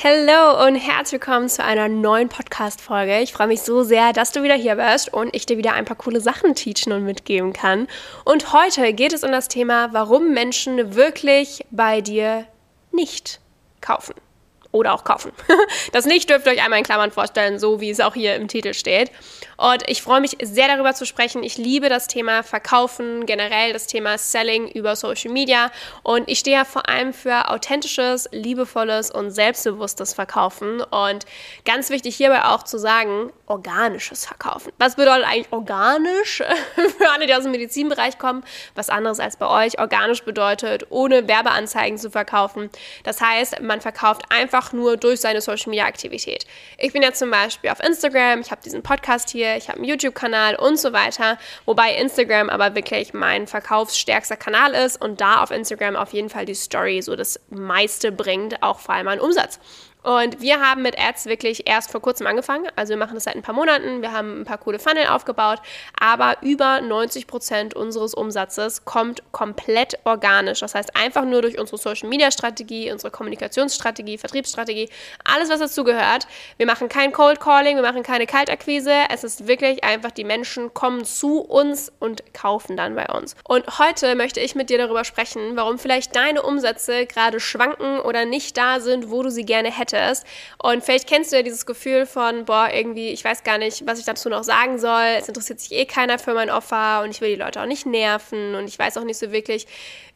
Hallo und herzlich willkommen zu einer neuen Podcast-Folge. Ich freue mich so sehr, dass du wieder hier bist und ich dir wieder ein paar coole Sachen teachen und mitgeben kann. Und heute geht es um das Thema, warum Menschen wirklich bei dir nicht kaufen oder auch kaufen. Das nicht dürft ihr euch einmal in Klammern vorstellen, so wie es auch hier im Titel steht. Und ich freue mich sehr darüber zu sprechen. Ich liebe das Thema Verkaufen, generell das Thema Selling über Social Media. Und ich stehe ja vor allem für authentisches, liebevolles und selbstbewusstes Verkaufen. Und ganz wichtig hierbei auch zu sagen, organisches Verkaufen. Was bedeutet eigentlich organisch? für alle, die aus dem Medizinbereich kommen, was anderes als bei euch. Organisch bedeutet, ohne Werbeanzeigen zu verkaufen. Das heißt, man verkauft einfach einfach nur durch seine Social Media Aktivität. Ich bin ja zum Beispiel auf Instagram, ich habe diesen Podcast hier, ich habe einen YouTube-Kanal und so weiter, wobei Instagram aber wirklich mein verkaufsstärkster Kanal ist und da auf Instagram auf jeden Fall die Story so das meiste bringt, auch vor allem an Umsatz. Und wir haben mit Ads wirklich erst vor kurzem angefangen. Also wir machen das seit ein paar Monaten. Wir haben ein paar coole Funnel aufgebaut. Aber über 90 Prozent unseres Umsatzes kommt komplett organisch. Das heißt einfach nur durch unsere Social Media Strategie, unsere Kommunikationsstrategie, Vertriebsstrategie, alles, was dazu gehört. Wir machen kein Cold Calling, wir machen keine Kaltakquise. Es ist wirklich einfach, die Menschen kommen zu uns und kaufen dann bei uns. Und heute möchte ich mit dir darüber sprechen, warum vielleicht deine Umsätze gerade schwanken oder nicht da sind, wo du sie gerne hättest möchtest. Und vielleicht kennst du ja dieses Gefühl von, boah, irgendwie, ich weiß gar nicht, was ich dazu noch sagen soll. Es interessiert sich eh keiner für mein Offer und ich will die Leute auch nicht nerven und ich weiß auch nicht so wirklich,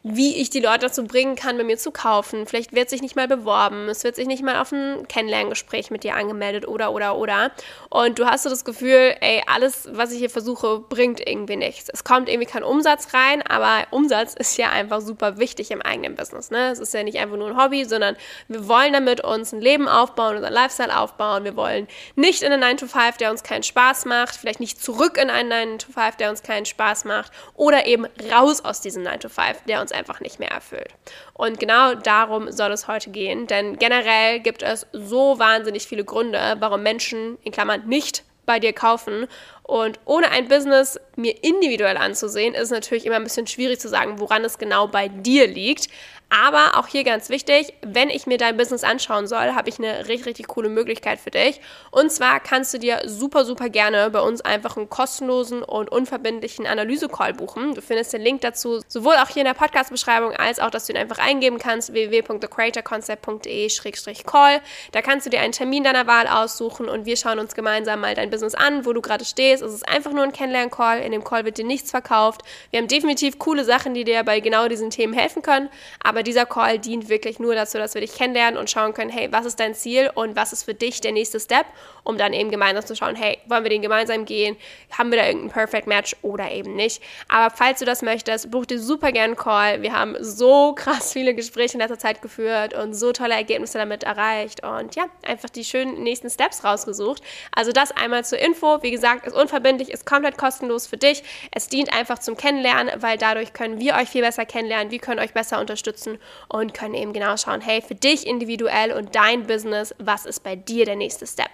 wie ich die Leute dazu bringen kann, bei mir zu kaufen. Vielleicht wird sich nicht mal beworben, es wird sich nicht mal auf ein Kennenlerngespräch mit dir angemeldet oder, oder, oder. Und du hast so das Gefühl, ey, alles, was ich hier versuche, bringt irgendwie nichts. Es kommt irgendwie kein Umsatz rein, aber Umsatz ist ja einfach super wichtig im eigenen Business. Ne? Es ist ja nicht einfach nur ein Hobby, sondern wir wollen damit uns ein Leben aufbauen, unseren Lifestyle aufbauen. Wir wollen nicht in einen 9 to 5, der uns keinen Spaß macht, vielleicht nicht zurück in einen 9 to 5, der uns keinen Spaß macht oder eben raus aus diesem 9 to 5, der uns einfach nicht mehr erfüllt. Und genau darum soll es heute gehen, denn generell gibt es so wahnsinnig viele Gründe, warum Menschen in Klammern nicht bei dir kaufen. Und ohne ein Business mir individuell anzusehen, ist es natürlich immer ein bisschen schwierig zu sagen, woran es genau bei dir liegt. Aber auch hier ganz wichtig, wenn ich mir dein Business anschauen soll, habe ich eine richtig, richtig coole Möglichkeit für dich. Und zwar kannst du dir super, super gerne bei uns einfach einen kostenlosen und unverbindlichen Analyse-Call buchen. Du findest den Link dazu sowohl auch hier in der Podcast-Beschreibung als auch, dass du ihn einfach eingeben kannst, www.thecreatorconcept.de-call. Da kannst du dir einen Termin deiner Wahl aussuchen und wir schauen uns gemeinsam mal dein Business an, wo du gerade stehst. Es ist einfach nur ein Kennenlern-Call. In dem Call wird dir nichts verkauft. Wir haben definitiv coole Sachen, die dir bei genau diesen Themen helfen können. Aber dieser Call dient wirklich nur dazu, dass wir dich kennenlernen und schauen können, hey, was ist dein Ziel und was ist für dich der nächste Step, um dann eben gemeinsam zu schauen, hey, wollen wir den gemeinsam gehen? Haben wir da irgendein Perfect Match oder eben nicht? Aber falls du das möchtest, buch dir super gerne einen Call. Wir haben so krass viele Gespräche in letzter Zeit geführt und so tolle Ergebnisse damit erreicht und ja, einfach die schönen nächsten Steps rausgesucht. Also das einmal zur Info. Wie gesagt, ist unverbindlich, ist komplett kostenlos für dich. Es dient einfach zum Kennenlernen, weil dadurch können wir euch viel besser kennenlernen. Wir können euch besser unterstützen und können eben genau schauen, hey, für dich individuell und dein Business, was ist bei dir der nächste Step?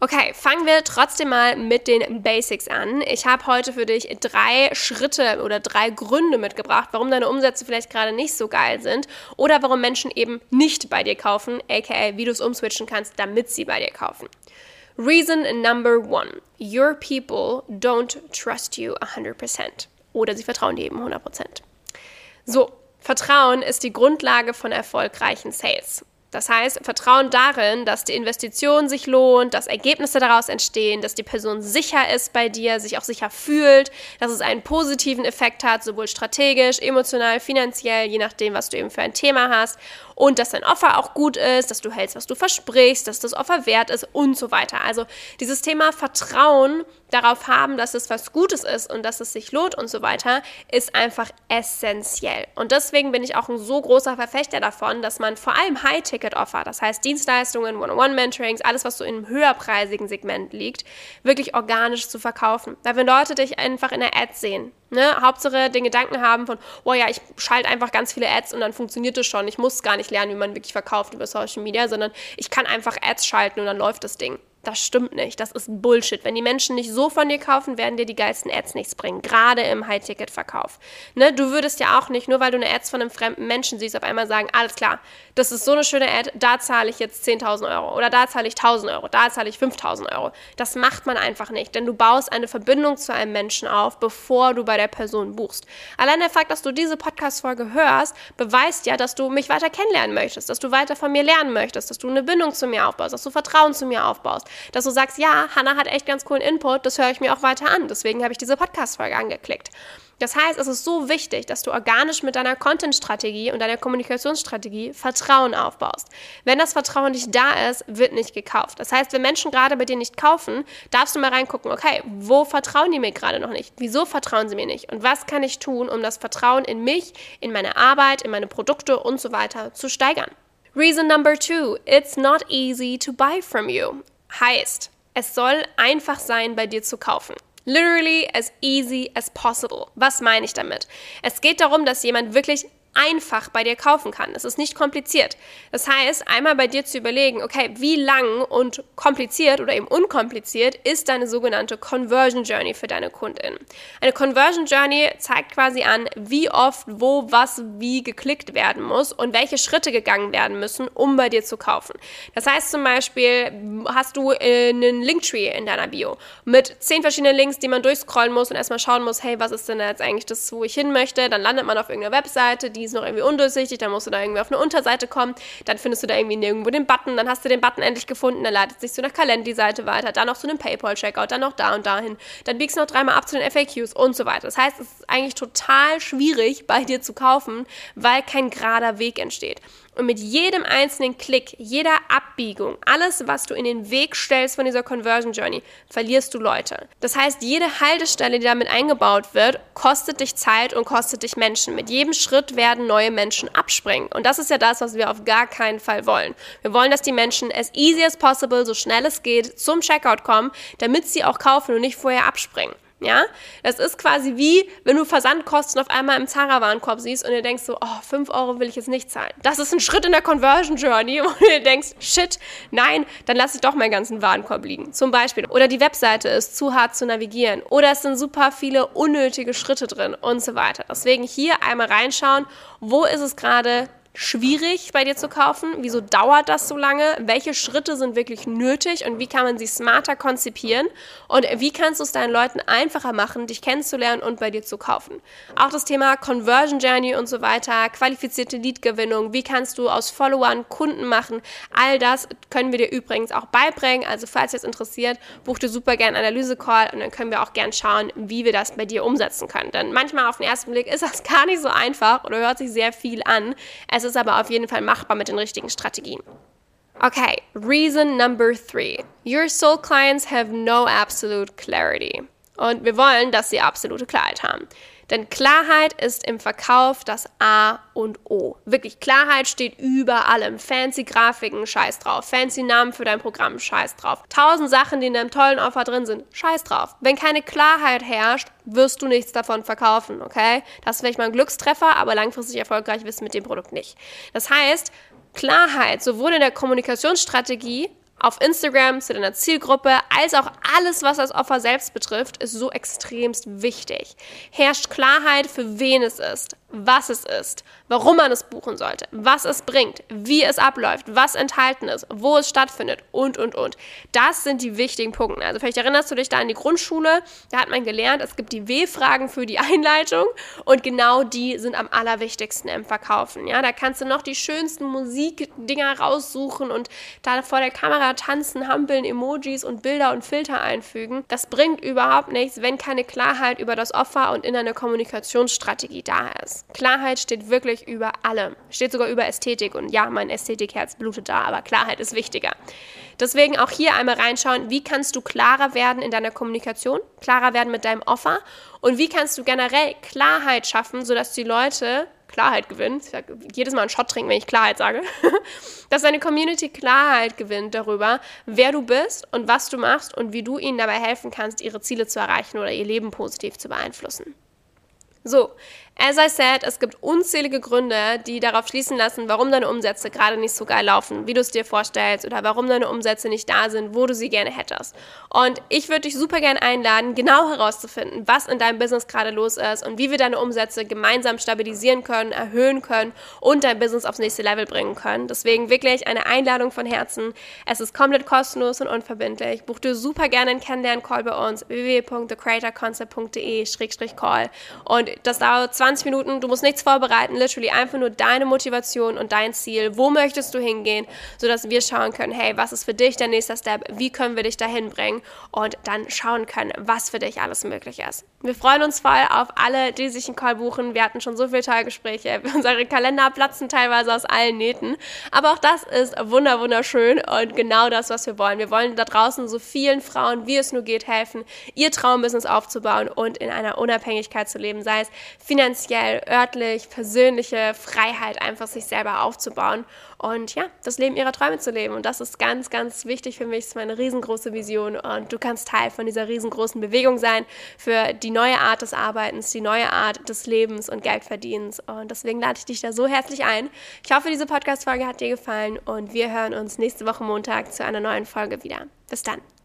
Okay, fangen wir trotzdem mal mit den Basics an. Ich habe heute für dich drei Schritte oder drei Gründe mitgebracht, warum deine Umsätze vielleicht gerade nicht so geil sind oder warum Menschen eben nicht bei dir kaufen, aka wie du es umswitchen kannst, damit sie bei dir kaufen. Reason number one: Your people don't trust you 100%. Oder sie vertrauen dir eben 100%. So, Vertrauen ist die Grundlage von erfolgreichen Sales. Das heißt, Vertrauen darin, dass die Investition sich lohnt, dass Ergebnisse daraus entstehen, dass die Person sicher ist bei dir, sich auch sicher fühlt, dass es einen positiven Effekt hat, sowohl strategisch, emotional, finanziell, je nachdem, was du eben für ein Thema hast und dass dein Offer auch gut ist, dass du hältst, was du versprichst, dass das Offer wert ist und so weiter. Also dieses Thema Vertrauen darauf haben, dass es was Gutes ist und dass es sich lohnt und so weiter, ist einfach essentiell. Und deswegen bin ich auch ein so großer Verfechter davon, dass man vor allem High-Ticket-Offer, das heißt Dienstleistungen, One-on-One-Mentorings, alles, was so im höherpreisigen Segment liegt, wirklich organisch zu verkaufen. Da wenn Leute dich einfach in der Ad sehen, Ne? Hauptsache den Gedanken haben von, oh ja, ich schalte einfach ganz viele Ads und dann funktioniert es schon. Ich muss gar nicht lernen, wie man wirklich verkauft über Social Media, sondern ich kann einfach Ads schalten und dann läuft das Ding das stimmt nicht. Das ist Bullshit. Wenn die Menschen nicht so von dir kaufen, werden dir die geilsten Ads nichts bringen. Gerade im High-Ticket-Verkauf. Ne? Du würdest ja auch nicht, nur weil du eine Ads von einem fremden Menschen siehst, auf einmal sagen, alles klar, das ist so eine schöne Ad, da zahle ich jetzt 10.000 Euro oder da zahle ich 1.000 Euro, da zahle ich 5.000 Euro. Das macht man einfach nicht, denn du baust eine Verbindung zu einem Menschen auf, bevor du bei der Person buchst. Allein der Fakt, dass du diese Podcast-Folge hörst, beweist ja, dass du mich weiter kennenlernen möchtest, dass du weiter von mir lernen möchtest, dass du eine Bindung zu mir aufbaust, dass du Vertrauen zu mir aufbaust dass du sagst, ja, Hannah hat echt ganz coolen Input, das höre ich mir auch weiter an. Deswegen habe ich diese Podcast-Folge angeklickt. Das heißt, es ist so wichtig, dass du organisch mit deiner Content-Strategie und deiner Kommunikationsstrategie Vertrauen aufbaust. Wenn das Vertrauen nicht da ist, wird nicht gekauft. Das heißt, wenn Menschen gerade bei dir nicht kaufen, darfst du mal reingucken, okay, wo vertrauen die mir gerade noch nicht? Wieso vertrauen sie mir nicht? Und was kann ich tun, um das Vertrauen in mich, in meine Arbeit, in meine Produkte und so weiter zu steigern? Reason number two, it's not easy to buy from you. Heißt, es soll einfach sein, bei dir zu kaufen. Literally as easy as possible. Was meine ich damit? Es geht darum, dass jemand wirklich einfach bei dir kaufen kann. Es ist nicht kompliziert. Das heißt, einmal bei dir zu überlegen, okay, wie lang und kompliziert oder eben unkompliziert ist deine sogenannte Conversion Journey für deine Kundin. Eine Conversion Journey zeigt quasi an, wie oft, wo, was, wie geklickt werden muss und welche Schritte gegangen werden müssen, um bei dir zu kaufen. Das heißt zum Beispiel, hast du einen Linktree in deiner Bio mit zehn verschiedenen Links, die man durchscrollen muss und erstmal schauen muss, hey, was ist denn jetzt eigentlich das, wo ich hin möchte? Dann landet man auf irgendeiner Webseite, die ist noch irgendwie undurchsichtig, dann musst du da irgendwie auf eine Unterseite kommen, dann findest du da irgendwie nirgendwo den Button, dann hast du den Button endlich gefunden, dann leitet sich zu einer Calendly-Seite weiter, dann noch zu einem PayPal-Checkout, dann noch da und dahin, dann biegst du noch dreimal ab zu den FAQs und so weiter. Das heißt, es ist eigentlich total schwierig, bei dir zu kaufen, weil kein gerader Weg entsteht. Und mit jedem einzelnen Klick, jeder Abbiegung, alles, was du in den Weg stellst von dieser Conversion Journey, verlierst du Leute. Das heißt, jede Haltestelle, die damit eingebaut wird, kostet dich Zeit und kostet dich Menschen. Mit jedem Schritt werden neue Menschen abspringen. Und das ist ja das, was wir auf gar keinen Fall wollen. Wir wollen, dass die Menschen as easy as possible, so schnell es geht, zum Checkout kommen, damit sie auch kaufen und nicht vorher abspringen. Ja, das ist quasi wie, wenn du Versandkosten auf einmal im Zara-Warenkorb siehst und dir denkst so, oh, 5 Euro will ich jetzt nicht zahlen. Das ist ein Schritt in der Conversion Journey, wo du dir denkst, shit, nein, dann lasse ich doch meinen ganzen Warenkorb liegen. Zum Beispiel. Oder die Webseite ist zu hart zu navigieren. Oder es sind super viele unnötige Schritte drin und so weiter. Deswegen hier einmal reinschauen, wo ist es gerade schwierig bei dir zu kaufen? Wieso dauert das so lange? Welche Schritte sind wirklich nötig und wie kann man sie smarter konzipieren? Und wie kannst du es deinen Leuten einfacher machen, dich kennenzulernen und bei dir zu kaufen? Auch das Thema Conversion Journey und so weiter, qualifizierte Lead-Gewinnung, wie kannst du aus Followern Kunden machen? All das können wir dir übrigens auch beibringen. Also falls dich das interessiert, buch dir super gerne Analyse-Call und dann können wir auch gerne schauen, wie wir das bei dir umsetzen können. Denn manchmal auf den ersten Blick ist das gar nicht so einfach oder hört sich sehr viel an. Es ist aber auf jeden Fall machbar mit den richtigen Strategien. Okay, reason number three. Your soul clients have no absolute clarity. Und wir wollen, dass sie absolute Klarheit haben. Denn Klarheit ist im Verkauf das A und O. Wirklich, Klarheit steht über allem. Fancy Grafiken, scheiß drauf. Fancy Namen für dein Programm, scheiß drauf. Tausend Sachen, die in deinem tollen Offer drin sind, scheiß drauf. Wenn keine Klarheit herrscht, wirst du nichts davon verkaufen, okay? Das ist vielleicht mal ein Glückstreffer, aber langfristig erfolgreich wirst du mit dem Produkt nicht. Das heißt, Klarheit, sowohl in der Kommunikationsstrategie auf Instagram zu deiner Zielgruppe, als auch alles, was das Offer selbst betrifft, ist so extremst wichtig. Herrscht Klarheit, für wen es ist, was es ist, warum man es buchen sollte, was es bringt, wie es abläuft, was enthalten ist, wo es stattfindet und, und, und. Das sind die wichtigen Punkte. Also vielleicht erinnerst du dich da an die Grundschule, da hat man gelernt, es gibt die W-Fragen für die Einleitung und genau die sind am allerwichtigsten im Verkaufen. Ja, da kannst du noch die schönsten Musikdinger raussuchen und da vor der Kamera miteinander tanzen, hampeln, Emojis und Bilder und Filter einfügen. Das bringt überhaupt nichts, wenn keine Klarheit über das Opfer und in eine Kommunikationsstrategie da ist. Klarheit steht wirklich über allem. Steht sogar über Ästhetik. Und ja, mein Ästhetikherz blutet da, aber Klarheit ist wichtiger. Deswegen auch hier einmal reinschauen, wie kannst du klarer werden in deiner Kommunikation, klarer werden mit deinem Offer und wie kannst du generell Klarheit schaffen, sodass die Leute Klarheit gewinnen. Ich sage jedes Mal einen Shot trinken, wenn ich Klarheit sage. dass deine Community Klarheit gewinnt darüber, wer du bist und was du machst und wie du ihnen dabei helfen kannst, ihre Ziele zu erreichen oder ihr Leben positiv zu beeinflussen. So, As I said, es gibt unzählige Gründe, die darauf schließen lassen, warum deine Umsätze gerade nicht so geil laufen, wie du es dir vorstellst, oder warum deine Umsätze nicht da sind, wo du sie gerne hättest. Und ich würde dich super gerne einladen, genau herauszufinden, was in deinem Business gerade los ist und wie wir deine Umsätze gemeinsam stabilisieren können, erhöhen können und dein Business aufs nächste Level bringen können. Deswegen wirklich eine Einladung von Herzen. Es ist komplett kostenlos und unverbindlich. Buch dir super gerne einen Kennenlern-Call bei uns www.thecreatorconcept.de-call und das dauert 20 20 Minuten, du musst nichts vorbereiten, literally einfach nur deine Motivation und dein Ziel. Wo möchtest du hingehen, sodass wir schauen können, hey, was ist für dich der nächste Step? Wie können wir dich dahin bringen? Und dann schauen können, was für dich alles möglich ist. Wir freuen uns voll auf alle, die sich einen Call buchen. Wir hatten schon so viele Teilgespräche. Unsere Kalender platzen teilweise aus allen Nähten. Aber auch das ist wunder wunderschön und genau das, was wir wollen. Wir wollen da draußen so vielen Frauen, wie es nur geht, helfen, ihr Traumbusiness aufzubauen und in einer Unabhängigkeit zu leben, sei es finanziell, örtlich, persönliche Freiheit, einfach sich selber aufzubauen und ja, das Leben ihrer Träume zu leben. Und das ist ganz, ganz wichtig für mich. Das ist meine riesengroße Vision und du kannst Teil von dieser riesengroßen Bewegung sein für die neue Art des Arbeitens, die neue Art des Lebens und Geldverdienens. Und deswegen lade ich dich da so herzlich ein. Ich hoffe, diese Podcast-Folge hat dir gefallen und wir hören uns nächste Woche Montag zu einer neuen Folge wieder. Bis dann.